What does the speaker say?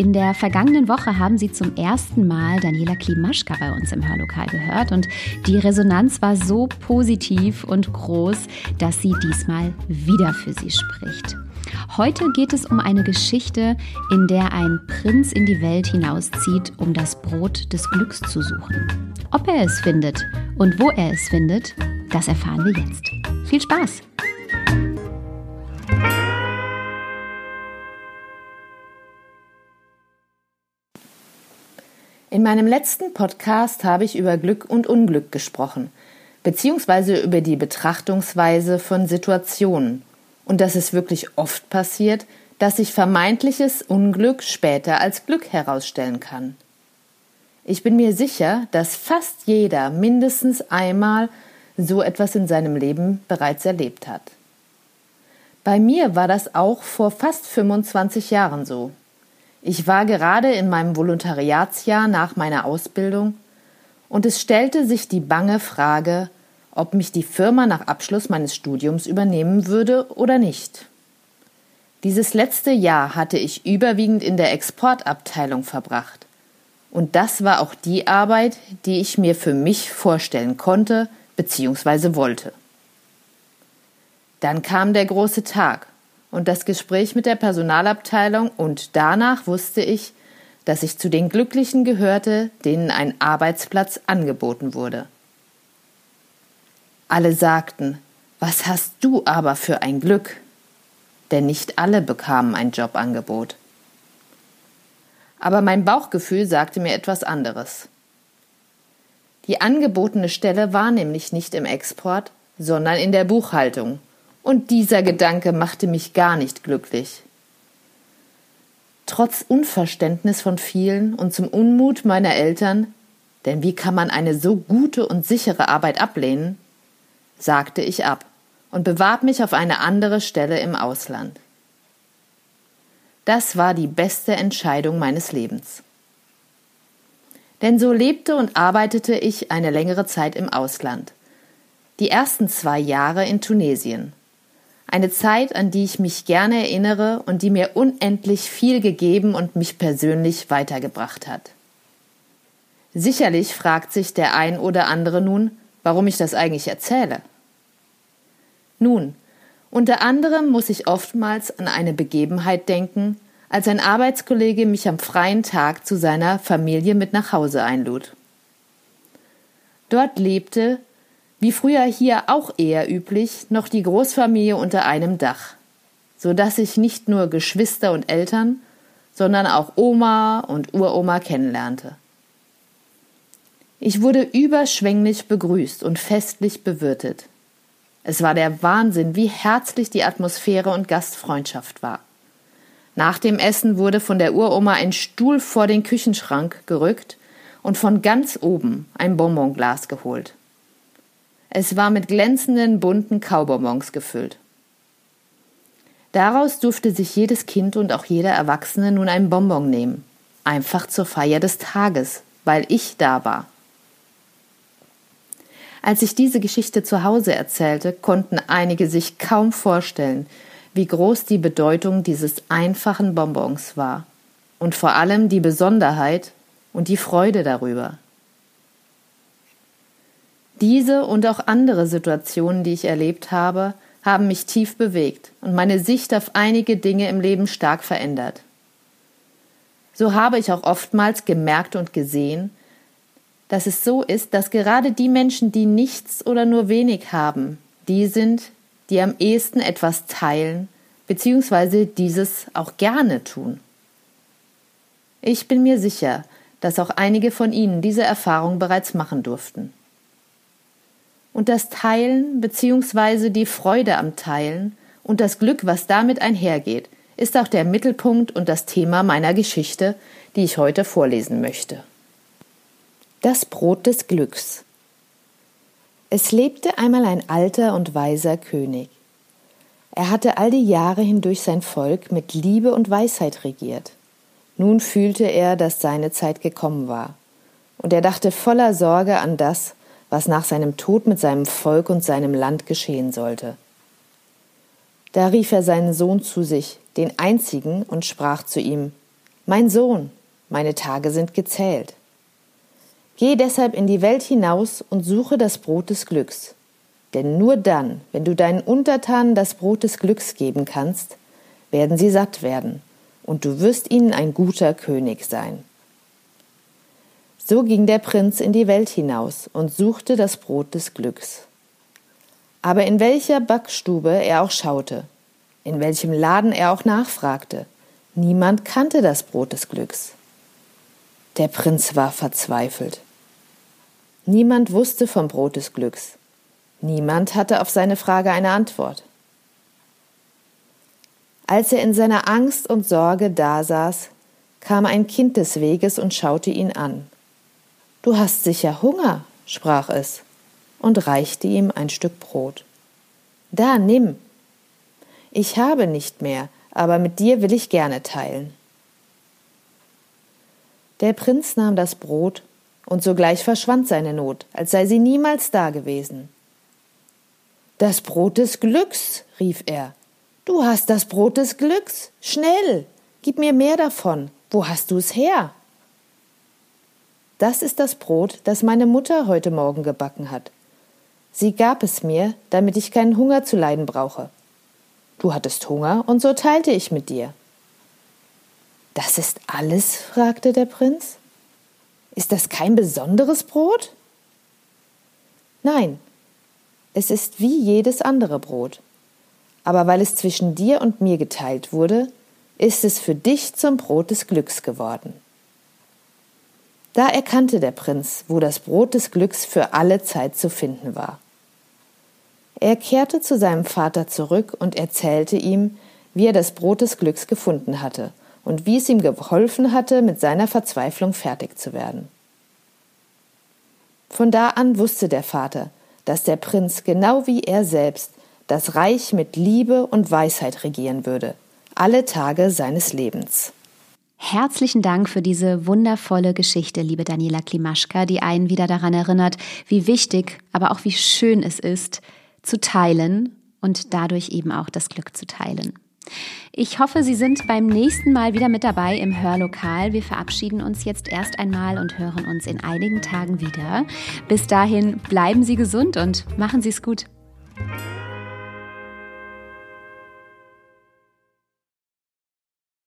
In der vergangenen Woche haben Sie zum ersten Mal Daniela Klimaschka bei uns im Hörlokal gehört und die Resonanz war so positiv und groß, dass sie diesmal wieder für Sie spricht. Heute geht es um eine Geschichte, in der ein Prinz in die Welt hinauszieht, um das Brot des Glücks zu suchen. Ob er es findet und wo er es findet, das erfahren wir jetzt. Viel Spaß! In meinem letzten Podcast habe ich über Glück und Unglück gesprochen, beziehungsweise über die Betrachtungsweise von Situationen und dass es wirklich oft passiert, dass sich vermeintliches Unglück später als Glück herausstellen kann. Ich bin mir sicher, dass fast jeder mindestens einmal so etwas in seinem Leben bereits erlebt hat. Bei mir war das auch vor fast 25 Jahren so. Ich war gerade in meinem Volontariatsjahr nach meiner Ausbildung und es stellte sich die bange Frage, ob mich die Firma nach Abschluss meines Studiums übernehmen würde oder nicht. Dieses letzte Jahr hatte ich überwiegend in der Exportabteilung verbracht. Und das war auch die Arbeit, die ich mir für mich vorstellen konnte bzw. wollte. Dann kam der große Tag und das Gespräch mit der Personalabteilung und danach wusste ich, dass ich zu den Glücklichen gehörte, denen ein Arbeitsplatz angeboten wurde. Alle sagten, was hast du aber für ein Glück? Denn nicht alle bekamen ein Jobangebot. Aber mein Bauchgefühl sagte mir etwas anderes. Die angebotene Stelle war nämlich nicht im Export, sondern in der Buchhaltung und dieser Gedanke machte mich gar nicht glücklich. Trotz Unverständnis von vielen und zum Unmut meiner Eltern, denn wie kann man eine so gute und sichere Arbeit ablehnen, sagte ich ab und bewarb mich auf eine andere Stelle im Ausland. Das war die beste Entscheidung meines Lebens. Denn so lebte und arbeitete ich eine längere Zeit im Ausland. Die ersten zwei Jahre in Tunesien. Eine Zeit, an die ich mich gerne erinnere und die mir unendlich viel gegeben und mich persönlich weitergebracht hat. Sicherlich fragt sich der ein oder andere nun, warum ich das eigentlich erzähle. Nun, unter anderem muss ich oftmals an eine Begebenheit denken, als ein Arbeitskollege mich am freien Tag zu seiner Familie mit nach Hause einlud. Dort lebte wie früher hier auch eher üblich, noch die Großfamilie unter einem Dach, so dass ich nicht nur Geschwister und Eltern, sondern auch Oma und Uroma kennenlernte. Ich wurde überschwänglich begrüßt und festlich bewirtet. Es war der Wahnsinn, wie herzlich die Atmosphäre und Gastfreundschaft war. Nach dem Essen wurde von der Uroma ein Stuhl vor den Küchenschrank gerückt und von ganz oben ein Bonbonglas geholt. Es war mit glänzenden bunten Kaubonbons gefüllt. Daraus durfte sich jedes Kind und auch jeder Erwachsene nun einen Bonbon nehmen, einfach zur Feier des Tages, weil ich da war. Als ich diese Geschichte zu Hause erzählte, konnten einige sich kaum vorstellen, wie groß die Bedeutung dieses einfachen Bonbons war und vor allem die Besonderheit und die Freude darüber. Diese und auch andere Situationen, die ich erlebt habe, haben mich tief bewegt und meine Sicht auf einige Dinge im Leben stark verändert. So habe ich auch oftmals gemerkt und gesehen, dass es so ist, dass gerade die Menschen, die nichts oder nur wenig haben, die sind, die am ehesten etwas teilen, beziehungsweise dieses auch gerne tun. Ich bin mir sicher, dass auch einige von Ihnen diese Erfahrung bereits machen durften und das Teilen bzw. die Freude am Teilen und das Glück, was damit einhergeht, ist auch der Mittelpunkt und das Thema meiner Geschichte, die ich heute vorlesen möchte. Das Brot des Glücks. Es lebte einmal ein alter und weiser König. Er hatte all die Jahre hindurch sein Volk mit Liebe und Weisheit regiert. Nun fühlte er, dass seine Zeit gekommen war. Und er dachte voller Sorge an das, was nach seinem Tod mit seinem Volk und seinem Land geschehen sollte. Da rief er seinen Sohn zu sich, den einzigen, und sprach zu ihm Mein Sohn, meine Tage sind gezählt. Geh deshalb in die Welt hinaus und suche das Brot des Glücks. Denn nur dann, wenn du deinen Untertanen das Brot des Glücks geben kannst, werden sie satt werden, und du wirst ihnen ein guter König sein. So ging der Prinz in die Welt hinaus und suchte das Brot des Glücks. Aber in welcher Backstube er auch schaute, in welchem Laden er auch nachfragte, niemand kannte das Brot des Glücks. Der Prinz war verzweifelt. Niemand wusste vom Brot des Glücks. Niemand hatte auf seine Frage eine Antwort. Als er in seiner Angst und Sorge dasaß, kam ein Kind des Weges und schaute ihn an. Du hast sicher Hunger, sprach es und reichte ihm ein Stück Brot. Da, nimm. Ich habe nicht mehr, aber mit dir will ich gerne teilen. Der Prinz nahm das Brot, und sogleich verschwand seine Not, als sei sie niemals dagewesen. Das Brot des Glücks, rief er. Du hast das Brot des Glücks. Schnell, gib mir mehr davon. Wo hast du es her? Das ist das Brot, das meine Mutter heute Morgen gebacken hat. Sie gab es mir, damit ich keinen Hunger zu leiden brauche. Du hattest Hunger, und so teilte ich mit dir. Das ist alles? fragte der Prinz. Ist das kein besonderes Brot? Nein, es ist wie jedes andere Brot. Aber weil es zwischen dir und mir geteilt wurde, ist es für dich zum Brot des Glücks geworden. Da erkannte der Prinz, wo das Brot des Glücks für alle Zeit zu finden war. Er kehrte zu seinem Vater zurück und erzählte ihm, wie er das Brot des Glücks gefunden hatte und wie es ihm geholfen hatte, mit seiner Verzweiflung fertig zu werden. Von da an wusste der Vater, dass der Prinz genau wie er selbst das Reich mit Liebe und Weisheit regieren würde, alle Tage seines Lebens. Herzlichen Dank für diese wundervolle Geschichte, liebe Daniela Klimaschka, die einen wieder daran erinnert, wie wichtig, aber auch wie schön es ist, zu teilen und dadurch eben auch das Glück zu teilen. Ich hoffe, Sie sind beim nächsten Mal wieder mit dabei im Hörlokal. Wir verabschieden uns jetzt erst einmal und hören uns in einigen Tagen wieder. Bis dahin bleiben Sie gesund und machen Sie es gut.